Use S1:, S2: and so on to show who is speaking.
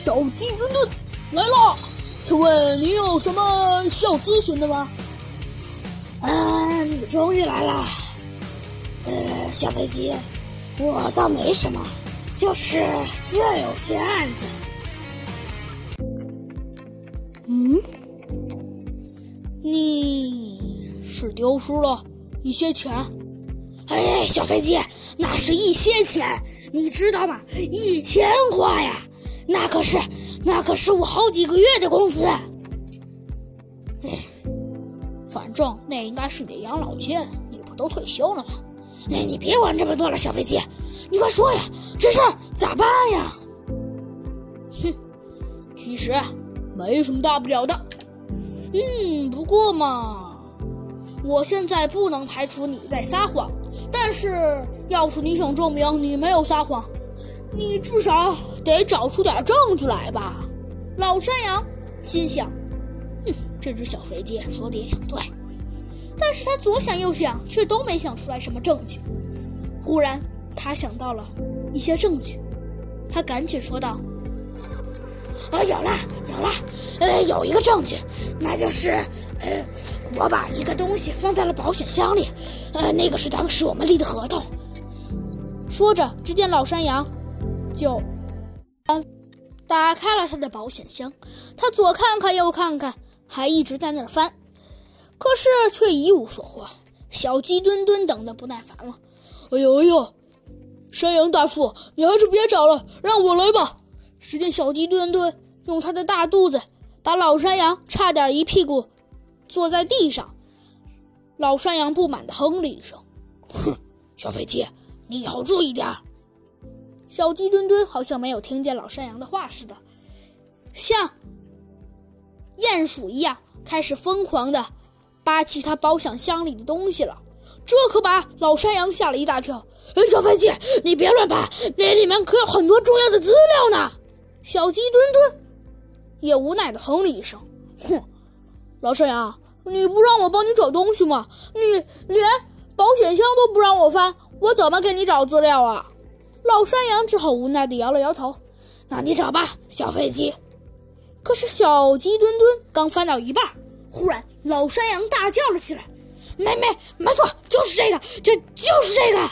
S1: 小鸡墩墩来了，请问你有什么需要咨询的吗？
S2: 啊，你终于来了。呃，小飞机，我倒没什么，就是这有些案子。
S1: 嗯，你是丢失了一些钱？
S2: 哎，小飞机，那是一些钱，你知道吗？一千块呀，那可是那可是我好几个月的工资。
S1: 哎，反正那应该是你的养老金，你不都退休了吗？
S2: 哎，你别管这么多了，小飞机，你快说呀，这事儿咋办呀？
S1: 哼，其实没什么大不了的。嗯，不过嘛，我现在不能排除你在撒谎。但是，要是你想证明你没有撒谎，你至少得找出点证据来吧。老山羊心想：“哼，这只小肥鸡说的也挺对。”但是他左想右想，却都没想出来什么证据。忽然，他想到了一些证据，他赶紧说道：“
S2: 啊，有了，有了，呃，有一个证据，那就是，呃。”我把一个东西放在了保险箱里，呃，那个是当时我们立的合同。
S1: 说着，只见老山羊就打开了他的保险箱，他左看看右看看，还一直在那儿翻，可是却一无所获。小鸡墩墩等得不耐烦了：“哎呦哎呦，山羊大叔，你还是别找了，让我来吧！”只见小鸡墩墩用他的大肚子把老山羊差点一屁股。坐在地上，老山羊不满地哼了一声：“
S2: 哼，小飞机，你以后注意点儿。”
S1: 小鸡墩墩好像没有听见老山羊的话似的，像鼹鼠一样开始疯狂地扒起他保险箱里的东西了。这可把老山羊吓了一大跳。
S2: “哎，小飞机，你别乱扒，那里面可有很多重要的资料呢。”
S1: 小鸡墩墩也无奈地哼了一声：“哼。”老山羊，你不让我帮你找东西吗？你连保险箱都不让我翻，我怎么给你找资料啊？老山羊只好无奈地摇了摇头。
S2: 那你找吧，小飞机。
S1: 可是小鸡墩墩刚翻到一半，忽然老山羊大叫了起来：“
S2: 没没没错，就是这个，就就是这个！”